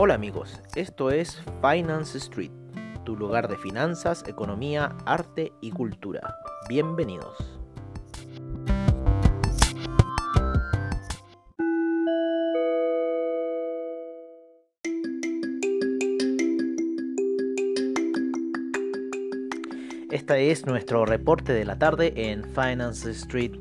Hola amigos, esto es Finance Street, tu lugar de finanzas, economía, arte y cultura. Bienvenidos. Este es nuestro reporte de la tarde en Finance Street.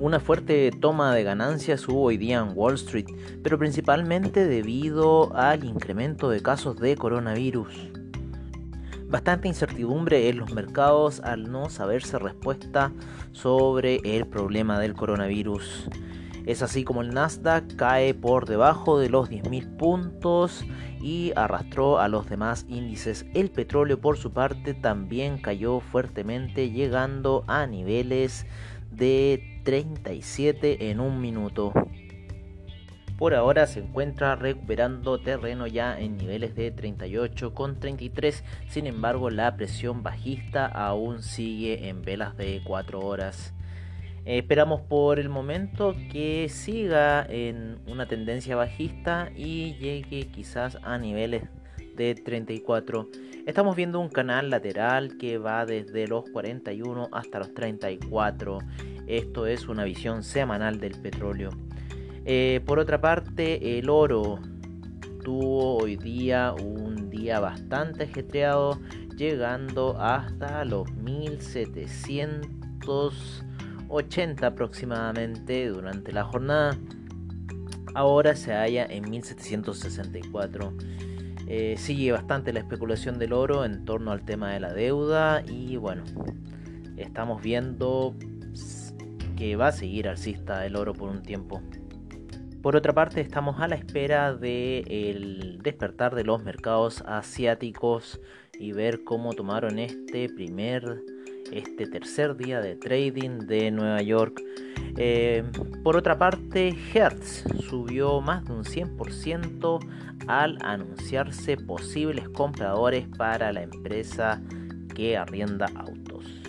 Una fuerte toma de ganancias hubo hoy día en Wall Street, pero principalmente debido al incremento de casos de coronavirus. Bastante incertidumbre en los mercados al no saberse respuesta sobre el problema del coronavirus. Es así como el Nasdaq cae por debajo de los 10.000 puntos y arrastró a los demás índices. El petróleo por su parte también cayó fuertemente llegando a niveles de 37 en un minuto. Por ahora se encuentra recuperando terreno ya en niveles de 38 con 33, sin embargo la presión bajista aún sigue en velas de 4 horas. esperamos por el momento que siga en una tendencia bajista y llegue quizás a niveles de 34. Estamos viendo un canal lateral que va desde los 41 hasta los 34. Esto es una visión semanal del petróleo. Eh, por otra parte, el oro tuvo hoy día un día bastante ajetreado, llegando hasta los 1780 aproximadamente durante la jornada. Ahora se halla en 1764. Eh, sigue bastante la especulación del oro en torno al tema de la deuda y bueno, estamos viendo que va a seguir alcista el oro por un tiempo. Por otra parte, estamos a la espera del despertar de los mercados asiáticos y ver cómo tomaron este primer, este tercer día de trading de Nueva York. Eh, por otra parte, Hertz subió más de un 100% al anunciarse posibles compradores para la empresa que arrienda autos.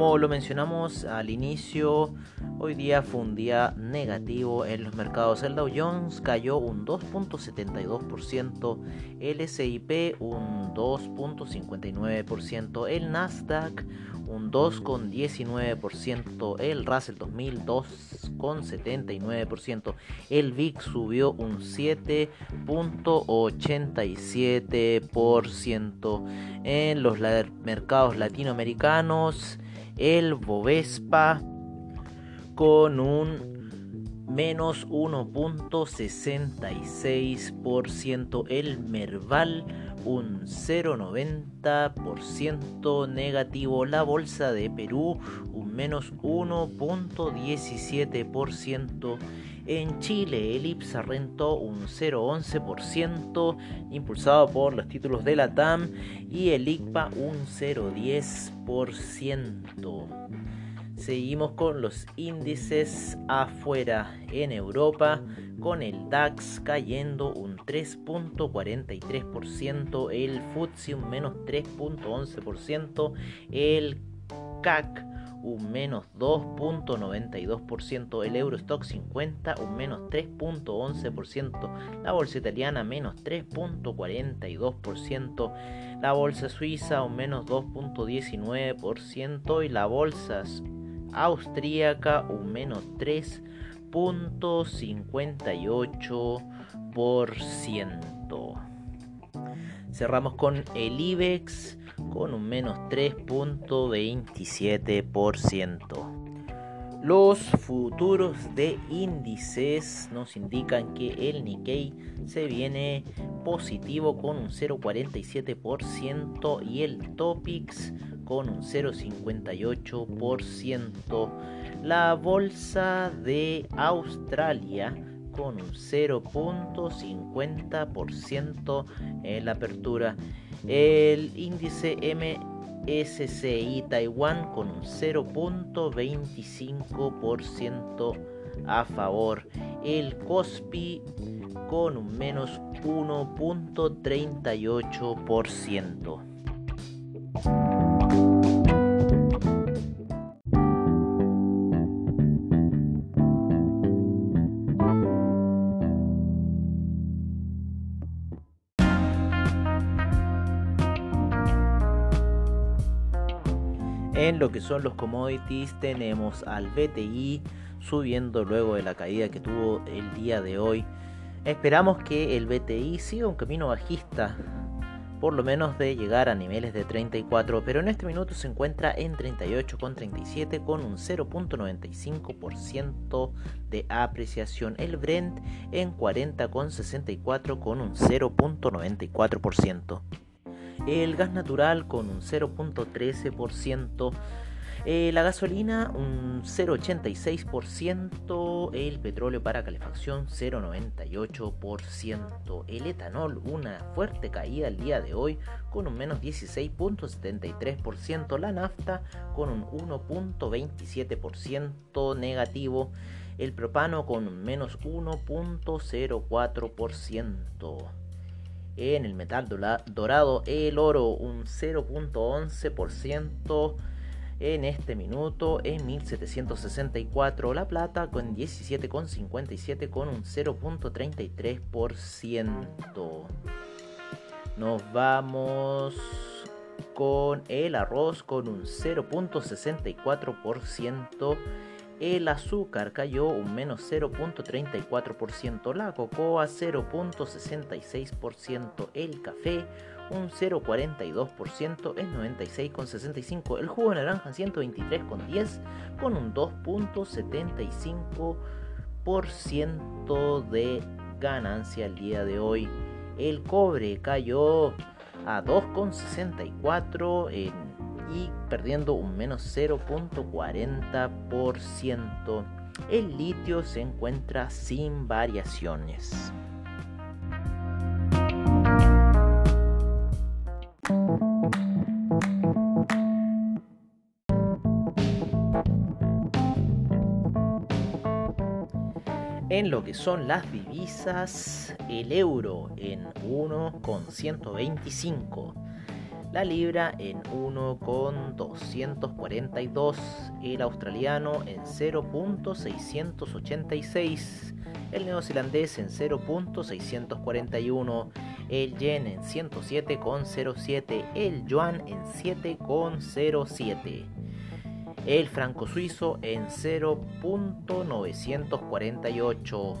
Como lo mencionamos al inicio, hoy día fue un día negativo en los mercados. El Dow Jones cayó un 2.72%, el SIP un 2.59%, el Nasdaq un 2,19%, el Russell 2000 2,79%, el VIX subió un 7,87%. En los mercados latinoamericanos, el Bovespa con un menos 1.66%, el Merval un 0,90% negativo, la Bolsa de Perú un menos 1.17%, en Chile el IPSA rentó un 0,11% impulsado por los títulos de la TAM y el ICPA un 0,10%. Seguimos con los índices afuera en Europa, con el DAX cayendo un 3.43%, el FTSE un menos 3.11%, el CAC un menos 2.92%, el Eurostock 50 un menos 3.11%, la bolsa italiana menos 3.42%, la bolsa suiza un menos 2.19% y la bolsa austríaca un menos 3.58%. Cerramos con el IBEX con un menos 3.27%. Los futuros de índices nos indican que el Nikkei se viene positivo con un 0.47% y el Topix con un 0.58%. La bolsa de Australia con un 0.50% en la apertura. El índice MSCI Taiwán con un 0.25% a favor. El COSPI con un menos 1.38%. En lo que son los commodities tenemos al BTI subiendo luego de la caída que tuvo el día de hoy. Esperamos que el BTI siga un camino bajista, por lo menos de llegar a niveles de 34, pero en este minuto se encuentra en 38,37 con un 0.95% de apreciación. El Brent en 40,64 con un 0.94% el gas natural con un 0.13%, eh, la gasolina un 0.86%, el petróleo para calefacción 0.98%, el etanol una fuerte caída el día de hoy con un menos 16.73%, la nafta con un 1.27% negativo, el propano con un menos 1.04%. En el metal dorado, el oro un 0.11% en este minuto en 1764 la plata con 17,57 con un 0.33% nos vamos con el arroz con un 0.64% el azúcar cayó un menos 0.34%, la cocoa 0.66%, el café un 0.42% en 96,65%, el jugo de naranja en 123,10 con un 2.75% de ganancia el día de hoy. El cobre cayó a 2,64 en y perdiendo un menos 0.40%. El litio se encuentra sin variaciones. En lo que son las divisas, el euro en 1,125 la libra en 1,242, el australiano en 0.686, el neozelandés en 0.641, el yen en 107,07, el yuan en 7,07. El franco suizo en 0.948,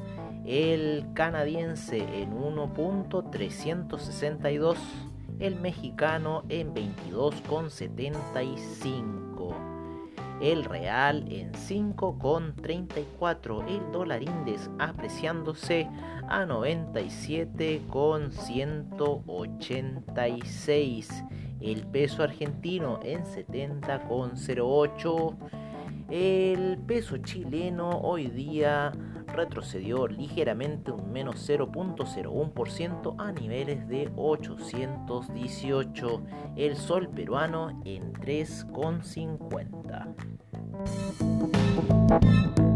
el canadiense en 1.362, el mexicano en 22,75, el real en 5,34, el dólar index apreciándose a 97,186, el peso argentino en 70,08, el peso chileno hoy día retrocedió ligeramente un menos 0.01% a niveles de 818. El sol peruano en 3,50.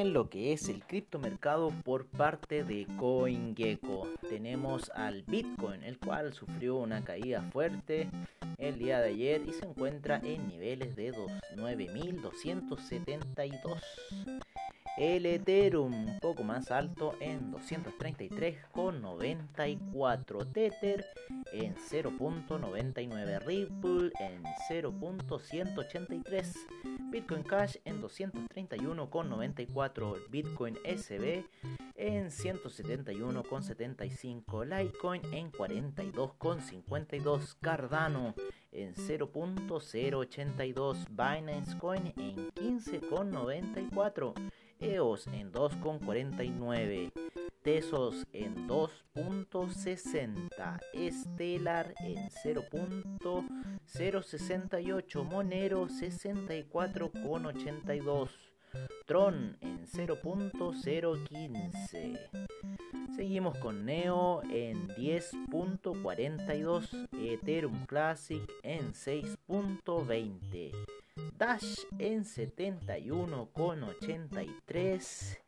En lo que es el criptomercado por parte de CoinGecko. Tenemos al Bitcoin, el cual sufrió una caída fuerte el día de ayer y se encuentra en niveles de 9.272. El Ethereum un poco más alto en 233,94. Tether en 0.99. Ripple en 0.183. Bitcoin Cash en 231,94. Bitcoin SB en 171,75. Litecoin en 42,52. Cardano en 0.082. Binance Coin en 15,94. EOS en 2,49, Tesos en 2.60, Stellar en 0.068, Monero 64,82, Tron en 0.015. Seguimos con Neo en 10.42, Ethereum Classic en 6.20. Dash en 71,83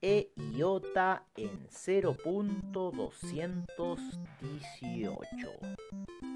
e IOTA en 0.218.